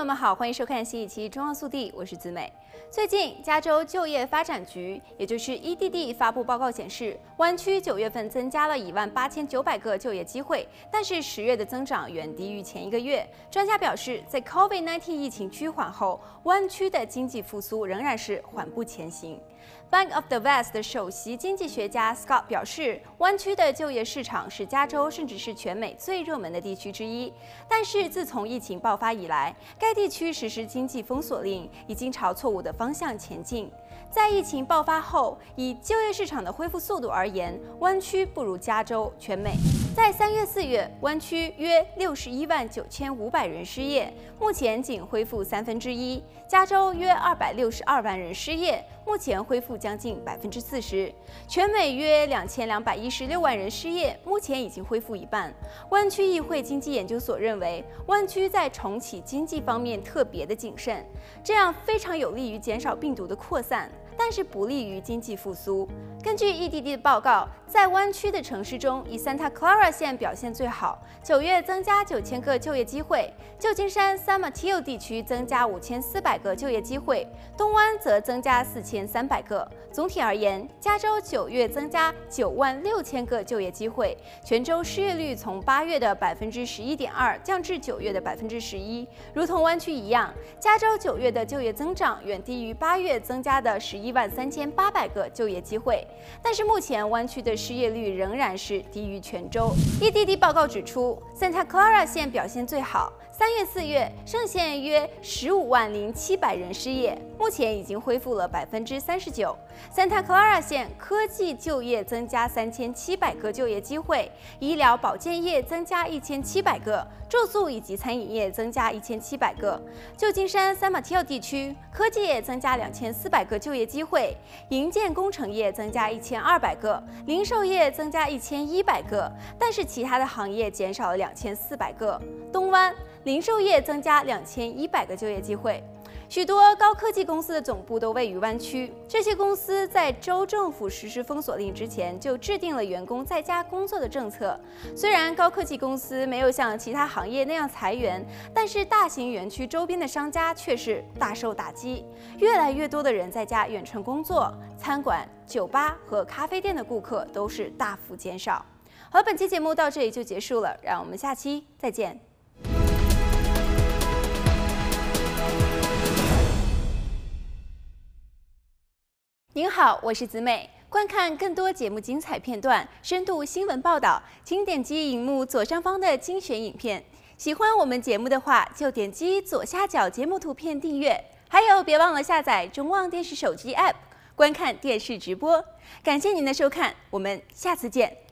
朋友们好，欢迎收看新一期《中澳速递》，我是子美。最近，加州就业发展局，也就是 EDD 发布报告显示，湾区九月份增加了一万八千九百个就业机会，但是十月的增长远低于前一个月。专家表示，在 COVID-19 疫情趋缓后，湾区的经济复苏仍然是缓步前行。Bank of the West 的首席经济学家 Scott 表示，湾区的就业市场是加州甚至是全美最热门的地区之一。但是自从疫情爆发以来，该地区实施经济封锁令，已经朝错误的方向前进。在疫情爆发后，以就业市场的恢复速度而言，湾区不如加州、全美。在三月、四月，湾区约六十一万九千五百人失业，目前仅恢复三分之一；加州约二百六十二万人失业，目前恢复将近百分之四十；全美约两千两百一十六万人失业，目前已经恢复一半。湾区议会经济研究所认为，湾区在重启经济方面特别的谨慎，这样非常有利于减少病毒的扩散。但是不利于经济复苏。根据 EDD 的报告，在湾区的城市中，以 Santa Clara 县表现最好，九月增加九千个就业机会；旧金山 San Mateo 地区增加五千四百个就业机会，东湾则增加四千三百个。总体而言，加州九月增加九万六千个就业机会，全州失业率从八月的百分之十一点二降至九月的百分之十一。如同湾区一样，加州九月的就业增长远低于八月增加的十一。一万三千八百个就业机会，但是目前湾区的失业率仍然是低于全州。EDD 报告指出，Santa Clara 县表现最好。三月、四月，胜县约十五万零七百人失业，目前已经恢复了百分之三十九。Santa Clara 县科技就业增加三千七百个就业机会，医疗保健业增加一千七百个，住宿以及餐饮业增加一千七百个。旧金山 San Mateo 地区科技业增加两千四百个就业机会，营建工程业增加一千二百个，零售业增加一千一百个，但是其他的行业减少了两千四百个。东湾。零售业增加两千一百个就业机会，许多高科技公司的总部都位于湾区。这些公司在州政府实施封锁令之前就制定了员工在家工作的政策。虽然高科技公司没有像其他行业那样裁员，但是大型园区周边的商家却是大受打击。越来越多的人在家远程工作，餐馆、酒吧和咖啡店的顾客都是大幅减少。好，本期节目到这里就结束了，让我们下期再见。您好，我是子美。观看更多节目精彩片段、深度新闻报道，请点击荧幕左上方的精选影片。喜欢我们节目的话，就点击左下角节目图片订阅。还有，别忘了下载中望电视手机 APP，观看电视直播。感谢您的收看，我们下次见。